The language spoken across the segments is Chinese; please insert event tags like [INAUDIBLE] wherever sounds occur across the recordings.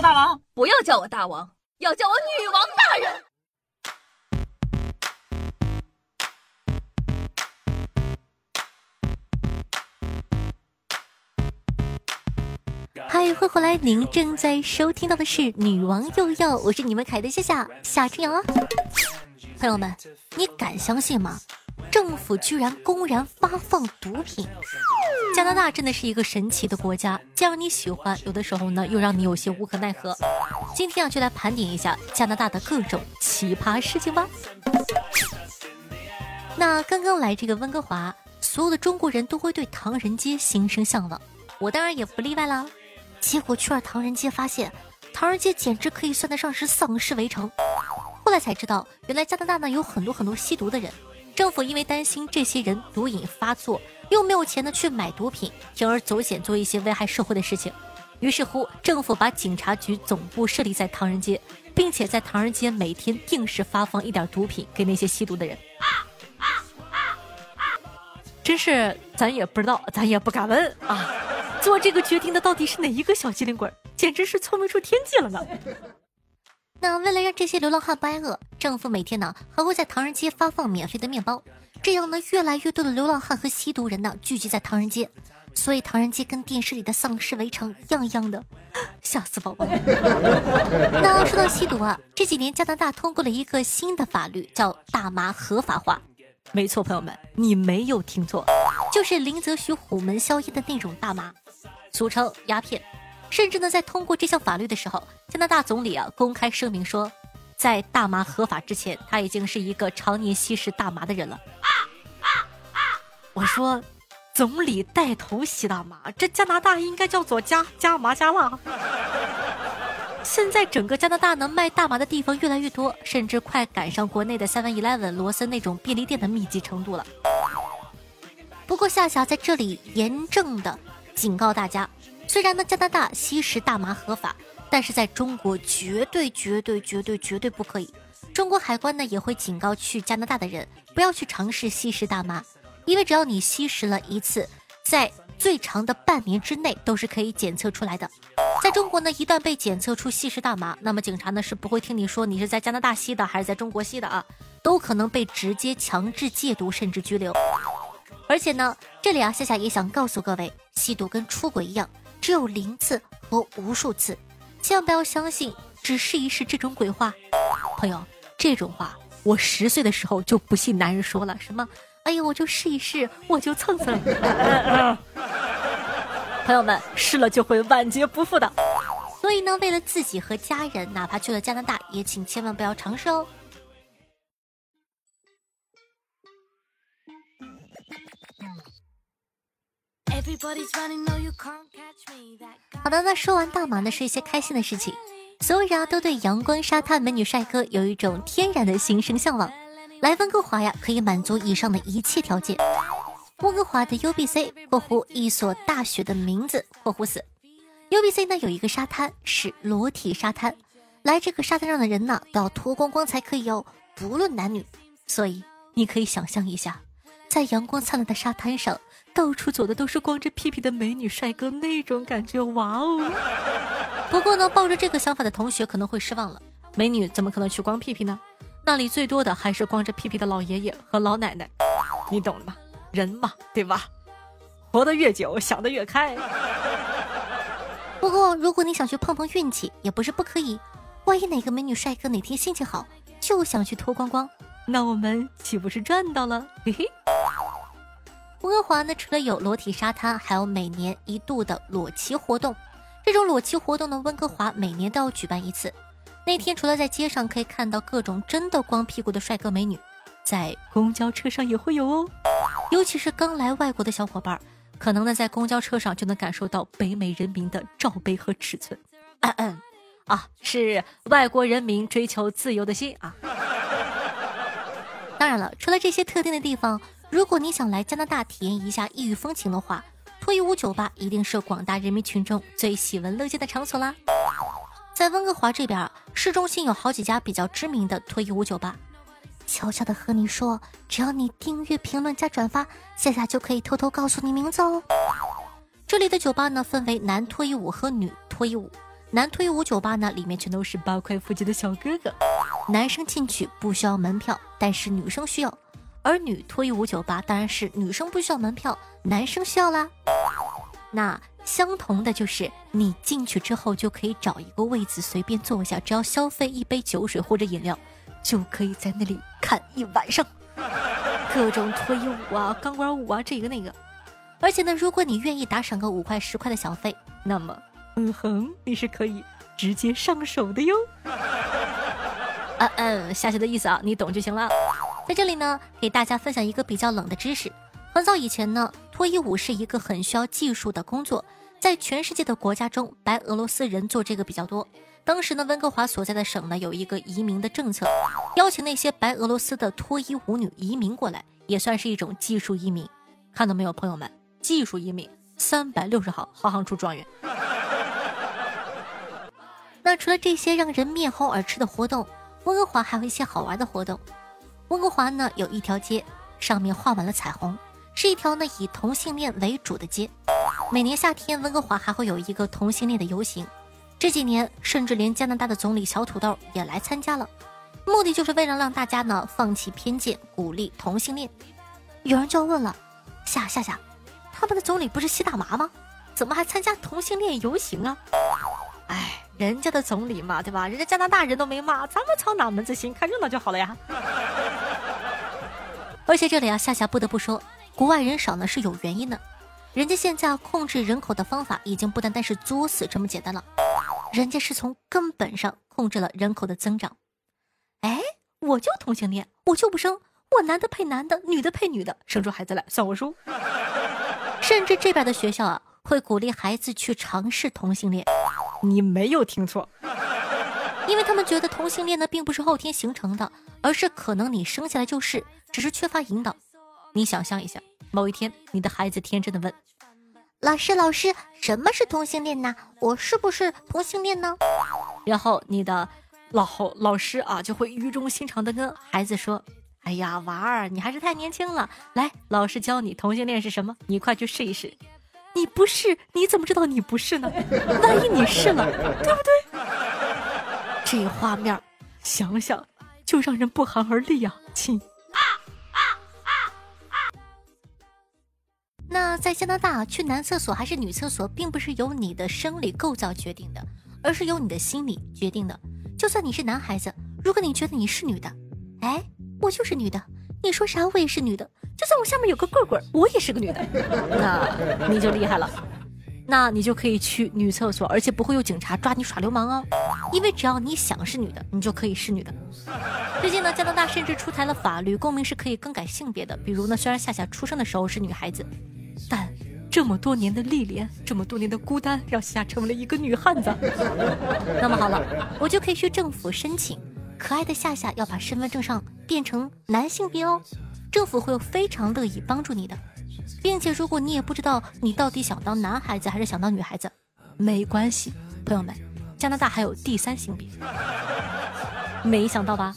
大王，不要叫我大王，要叫我女王大人。嗨，欢迎回来！您正在收听到的是《女王又要》，我是你们凯的夏夏夏春瑶啊。朋友们，你敢相信吗？政府居然公然发放毒品！加拿大真的是一个神奇的国家，既让你喜欢，有的时候呢又让你有些无可奈何。今天啊，就来盘点一下加拿大的各种奇葩事情吧。那刚刚来这个温哥华，所有的中国人都会对唐人街心生向往，我当然也不例外啦。结果去了唐人街，发现唐人街简直可以算得上是丧尸围城。后来才知道，原来加拿大呢有很多很多吸毒的人，政府因为担心这些人毒瘾发作，又没有钱呢去买毒品，铤而走险做一些危害社会的事情。于是乎，政府把警察局总部设立在唐人街，并且在唐人街每天定时发放一点毒品给那些吸毒的人。真是，咱也不知道，咱也不敢问啊。做这个决定的到底是哪一个小机灵鬼？简直是聪明出天际了呢！那为了让这些流浪汉不挨饿，政府每天呢还会在唐人街发放免费的面包，这样呢越来越多的流浪汉和吸毒人呢聚集在唐人街，所以唐人街跟电视里的丧尸围城一样一样的，吓死宝宝。[LAUGHS] 那说到吸毒啊，这几年加拿大通过了一个新的法律，叫大麻合法化。没错，朋友们，你没有听错，就是林则徐虎门销烟的那种大麻。俗称鸦片，甚至呢，在通过这项法律的时候，加拿大总理啊公开声明说，在大麻合法之前，他已经是一个常年吸食大麻的人了。我说，总理带头吸大麻，这加拿大应该叫做加 [LAUGHS] 加麻加辣。现在整个加拿大能卖大麻的地方越来越多，甚至快赶上国内的 Seven Eleven、罗森那种便利店的密集程度了。不过夏夏在这里严正的。警告大家，虽然呢加拿大吸食大麻合法，但是在中国绝对绝对绝对绝对不可以。中国海关呢也会警告去加拿大的人不要去尝试吸食大麻，因为只要你吸食了一次，在最长的半年之内都是可以检测出来的。在中国呢，一旦被检测出吸食大麻，那么警察呢是不会听你说你是在加拿大吸的还是在中国吸的啊，都可能被直接强制戒毒甚至拘留。而且呢，这里啊，夏夏也想告诉各位，吸毒跟出轨一样，只有零次和无数次，千万不要相信只试一试这种鬼话。朋友，这种话我十岁的时候就不信男人说了什么，哎呀，我就试一试，我就蹭蹭。[LAUGHS] 朋友们，试了就会万劫不复的。所以呢，为了自己和家人，哪怕去了加拿大，也请千万不要尝试哦。好的，那说完大麻呢，是一些开心的事情。所有人，都对阳光沙滩美女帅哥有一种天然的心生向往。来温哥华呀，可以满足以上的一切条件。温哥华的 UBC（ 括弧一所大学的名字）括弧四 UBC 呢有一个沙滩是裸体沙滩，来这个沙滩上的人呢都要脱光光才可以哦，不论男女。所以你可以想象一下，在阳光灿烂的沙滩上。到处走的都是光着屁屁的美女帅哥，那种感觉，哇哦！[LAUGHS] 不过呢，抱着这个想法的同学可能会失望了。美女怎么可能去光屁屁呢？那里最多的还是光着屁屁的老爷爷和老奶奶，你懂的吗？人嘛，对吧？活得越久，想得越开。[LAUGHS] 不过，如果你想去碰碰运气，也不是不可以。万一哪个美女帅哥哪天心情好，就想去脱光光，那我们岂不是赚到了？嘿嘿。温哥华呢，除了有裸体沙滩，还有每年一度的裸骑活动。这种裸骑活动呢，温哥华每年都要举办一次。那天除了在街上可以看到各种真的光屁股的帅哥美女，在公交车上也会有哦。尤其是刚来外国的小伙伴，可能呢在公交车上就能感受到北美人民的罩杯和尺寸。啊，是外国人民追求自由的心啊。当然了，除了这些特定的地方。如果你想来加拿大体验一下异域风情的话，脱衣舞酒吧一定是广大人民群众最喜闻乐见的场所啦。在温哥华这边，市中心有好几家比较知名的脱衣舞酒吧。悄悄的和你说，只要你订阅、评论加转发，夏夏就可以偷偷告诉你名字哦。这里的酒吧呢，分为男脱衣舞和女脱衣舞。男脱衣舞酒吧呢，里面全都是八块腹肌的小哥哥，男生进去不需要门票，但是女生需要；而女脱衣舞酒吧当然是女生不需要门票，男生需要啦。那相同的就是，你进去之后就可以找一个位子随便坐下，只要消费一杯酒水或者饮料，就可以在那里看一晚上，[LAUGHS] 各种脱衣舞啊、钢管舞啊，这个那个。而且呢，如果你愿意打赏个五块十块的小费，那么，嗯哼，你是可以直接上手的哟。嗯 [LAUGHS] 嗯，夏夏的意思啊，你懂就行了。在这里呢，给大家分享一个比较冷的知识。很早以前呢，脱衣舞是一个很需要技术的工作，在全世界的国家中，白俄罗斯人做这个比较多。当时呢，温哥华所在的省呢有一个移民的政策，邀请那些白俄罗斯的脱衣舞女移民过来，也算是一种技术移民。看到没有，朋友们，技术移民三百六十行，行行出状元。[LAUGHS] 那除了这些让人面红耳赤的活动，温哥华还有一些好玩的活动。温哥华呢有一条街，上面画满了彩虹。是一条呢以同性恋为主的街，每年夏天温哥华还会有一个同性恋的游行，这几年甚至连加拿大的总理小土豆也来参加了，目的就是为了让大家呢放弃偏见，鼓励同性恋。有人就要问了，夏夏夏，他们的总理不是吸大麻吗？怎么还参加同性恋游行啊？哎，人家的总理嘛，对吧？人家加拿大人都没骂，咱们操哪门子心？看热闹就好了呀。而且这里啊，夏夏不得不说。国外人少呢是有原因的，人家现在控制人口的方法已经不单单是作死这么简单了，人家是从根本上控制了人口的增长。哎，我就同性恋，我就不生，我男的配男的，女的配女的，生出孩子来算我输。[LAUGHS] 甚至这边的学校啊，会鼓励孩子去尝试同性恋。你没有听错，因为他们觉得同性恋呢并不是后天形成的，而是可能你生下来就是，只是缺乏引导。你想象一下，某一天你的孩子天真的问：“老师，老师，什么是同性恋呢？我是不是同性恋呢？” [LAUGHS] 然后你的老老师啊就会语重心长的跟孩子说：“哎呀，娃儿，你还是太年轻了，来，老师教你同性恋是什么，你快去试一试。你不是，你怎么知道你不是呢？[LAUGHS] 万一你是了，对不对？这画面想想就让人不寒而栗啊，亲。”那在加拿大去男厕所还是女厕所，并不是由你的生理构造决定的，而是由你的心理决定的。就算你是男孩子，如果你觉得你是女的，哎，我就是女的，你说啥我也是女的。就算我下面有个棍棍，我也是个女的，那你就厉害了，那你就可以去女厕所，而且不会有警察抓你耍流氓哦，因为只要你想是女的，你就可以是女的。最近呢，加拿大甚至出台了法律，公民是可以更改性别的。比如呢，虽然夏夏出生的时候是女孩子。但这么多年的历练，这么多年的孤单，让夏成为了一个女汉子。那么好了，我就可以去政府申请，可爱的夏夏要把身份证上变成男性别哦。政府会非常乐意帮助你的，并且如果你也不知道你到底想当男孩子还是想当女孩子，没关系，朋友们，加拿大还有第三性别，没想到吧？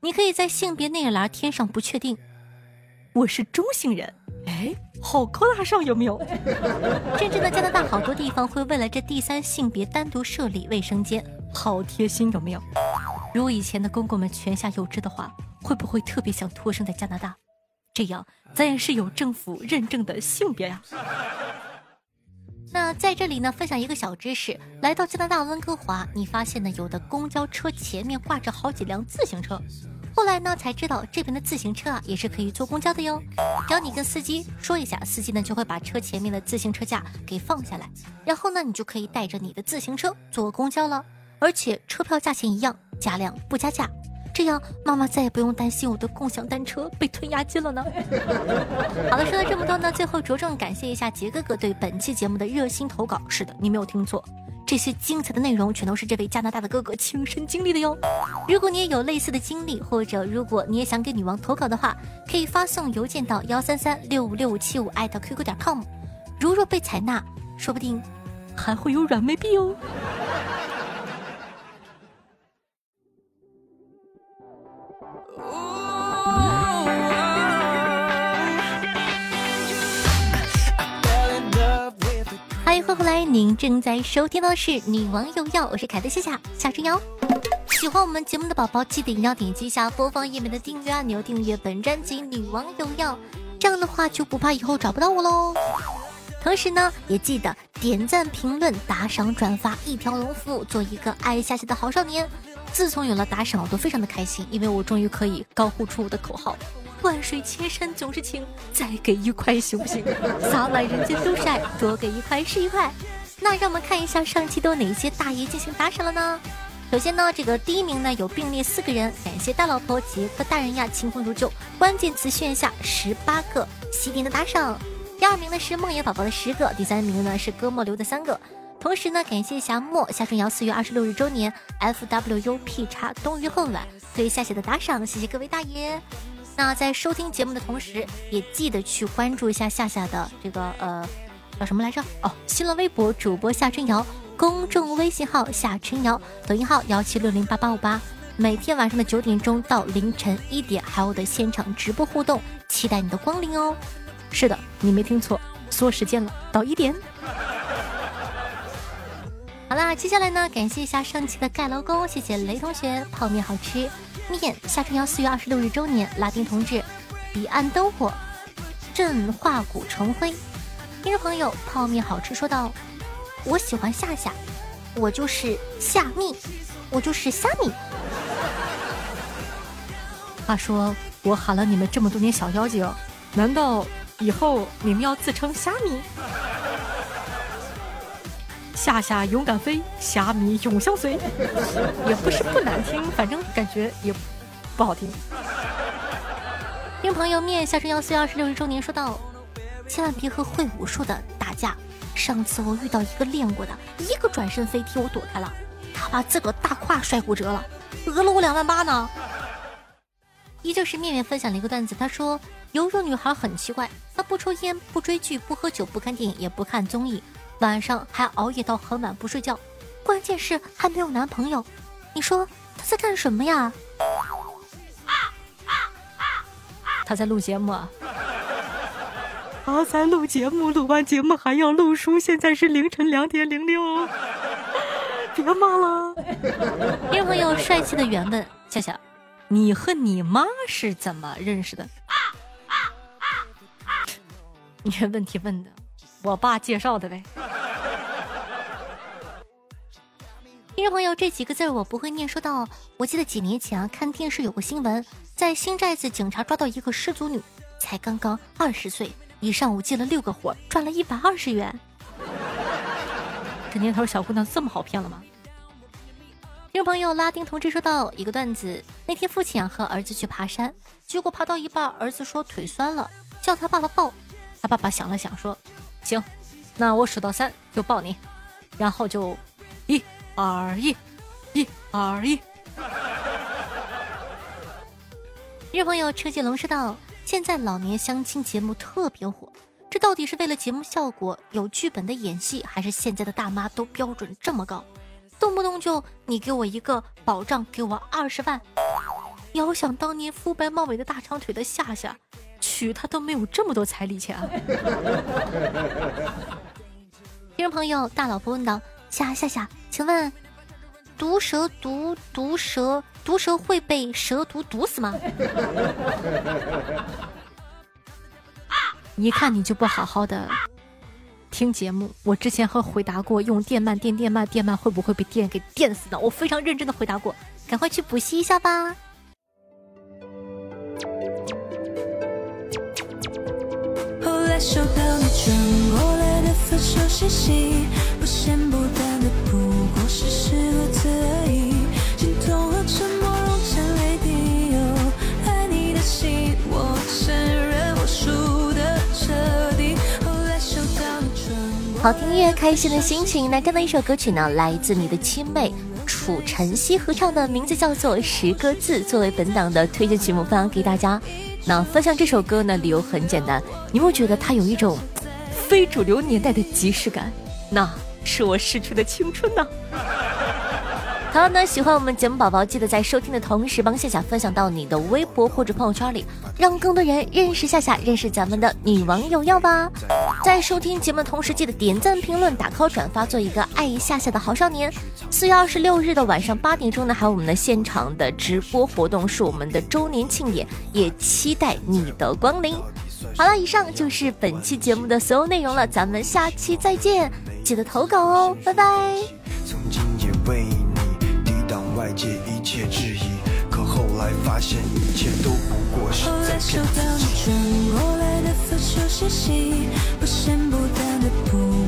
你可以在性别那一栏填上不确定，我是中性人。哎，好高大上，有没有？甚至呢，加拿大好多地方会为了这第三性别单独设立卫生间，好贴心，有没有？如果以前的公公们泉下有知的话，会不会特别想托生在加拿大？这样咱也是有政府认证的性别呀。那在这里呢，分享一个小知识：来到加拿大温哥华，你发现呢，有的公交车前面挂着好几辆自行车。后来呢，才知道这边的自行车啊也是可以坐公交的哟。只要你跟司机说一下，司机呢就会把车前面的自行车架给放下来，然后呢你就可以带着你的自行车坐公交了。而且车票价钱一样，加量不加价，这样妈妈再也不用担心我的共享单车被吞押金了呢。好了，说了这么多呢，最后着重感谢一下杰哥哥对本期节目的热心投稿。是的，你没有听错。这些精彩的内容全都是这位加拿大的哥哥亲身经历的哟。如果你也有类似的经历，或者如果你也想给女王投稿的话，可以发送邮件到幺三三六五六五七五艾特 qq 点 com。如若被采纳，说不定还会有软妹币哦。欢迎回来。您正在收听的是《女王有药》，我是凯特夏夏夏春瑶。喜欢我们节目的宝宝，记得一定要点击一下播放页面的订阅按钮，订阅本专辑《女王有药》，这样的话就不怕以后找不到我喽。同时呢，也记得点赞、评论、打赏、转发，一条龙服务，做一个爱下棋的好少年。自从有了打赏，我都非常的开心，因为我终于可以高呼出我的口号。万水千山总是情，再给一块行不行？[LAUGHS] 洒满人间都是爱，多给一块是一块。那让我们看一下上期都有哪些大爷进行打赏了呢？首先呢，这个第一名呢有并列四个人，感谢大老婆杰克大人呀，清风如旧，关键词炫下十八个喜点的打赏。第二名呢是梦魇宝宝的十个，第三名呢是哥莫留的三个。同时呢，感谢夏末夏春瑶四月二十六日周年，F W U P 叉冬雨恨晚对夏夏的打赏，谢谢各位大爷。那在收听节目的同时，也记得去关注一下夏夏的这个呃叫什么来着？哦，新浪微博主播夏春瑶，公众微信号夏春瑶，抖音号幺七六零八八五八。每天晚上的九点钟到凌晨一点，还有我的现场直播互动，期待你的光临哦。是的，你没听错，说时间了，到一点。好啦，接下来呢，感谢一下上期的盖楼工，谢谢雷同学，泡面好吃。面夏春瑶四月二十六日周年，拉丁同志，彼岸灯火，振化骨重辉。听众朋友，泡面好吃，说道：“我喜欢夏夏，我就是夏蜜，我就是虾米。话说我喊了你们这么多年小妖精，难道以后你们要自称虾米？夏夏勇敢飞，虾米永相随，也不是不难听，反正感觉也不好听。听朋友面夏春瑶四月二十六日周年说道：“千万别和会武术的打架。上次我遇到一个练过的，一个转身飞踢我躲开了，他把自个大胯摔骨折了，讹了我两万八呢。”依旧是面面分享了一个段子，他说：“有种女孩很奇怪，她不抽烟，不追剧，不喝酒，不看电影，也不看综艺。”晚上还熬夜到很晚不睡觉，关键是还没有男朋友。你说她在干什么呀？他在录节目啊！他在录节目，录完节目还要录书。现在是凌晨两点零六，[LAUGHS] 别骂了。听众朋友，帅气的原问：笑笑，你和你妈是怎么认识的？你这问题问的，我爸介绍的呗。听众朋友，这几个字我不会念。说到，我记得几年前啊，看电视有个新闻，在新寨子，警察抓到一个失足女，才刚刚二十岁，一上午接了六个活，赚了一百二十元。这年头小姑娘这么好骗了吗？听众朋友，拉丁同志说到一个段子，那天父亲啊和儿子去爬山，结果爬到一半，儿子说腿酸了，叫他爸爸抱。他爸爸想了想说：“行，那我数到三就抱你。”然后就一。二一，一二一。日朋友车继龙说道：“现在老年相亲节目特别火，这到底是为了节目效果、有剧本的演戏，还是现在的大妈都标准这么高，动不动就你给我一个保障，给我二十万？遥想当年肤白貌美的大长腿的夏夏，娶她都没有这么多彩礼钱啊！” [LAUGHS] 听众朋友大老婆问道。夏夏夏，请问，毒蛇毒毒蛇毒蛇会被蛇毒毒死吗？[LAUGHS] 一看你就不好好的听节目。我之前和回答过，用电鳗电电鳗，电鳗会不会被电给电死呢？我非常认真的回答过，赶快去补习一下吧。后来收到你传过来的分手信息好听音乐，开心的心情。那这样的一首歌曲呢，来自你的亲妹楚晨曦合唱的，名字叫做《十个字》，作为本档的推荐曲目分享给大家。那分享这首歌呢，理由很简单，你会觉得它有一种非主流年代的即视感，那是我逝去的青春呢。好了呢，喜欢我们节目宝宝，记得在收听的同时帮夏夏分享到你的微博或者朋友圈里，让更多人认识夏夏，认识咱们的女网友要吧。在收听节目的同时，记得点赞、评论、打 call、转发，做一个爱一下下的好少年。四月二十六日的晚上八点钟呢，还有我们的现场的直播活动，是我们的周年庆典，也期待你的光临。好了，以上就是本期节目的所有内容了，咱们下期再见，记得投稿哦，拜拜。曾经也为你抵挡外界一切质疑，才发现一切都不过是后来收到过来的息，不的。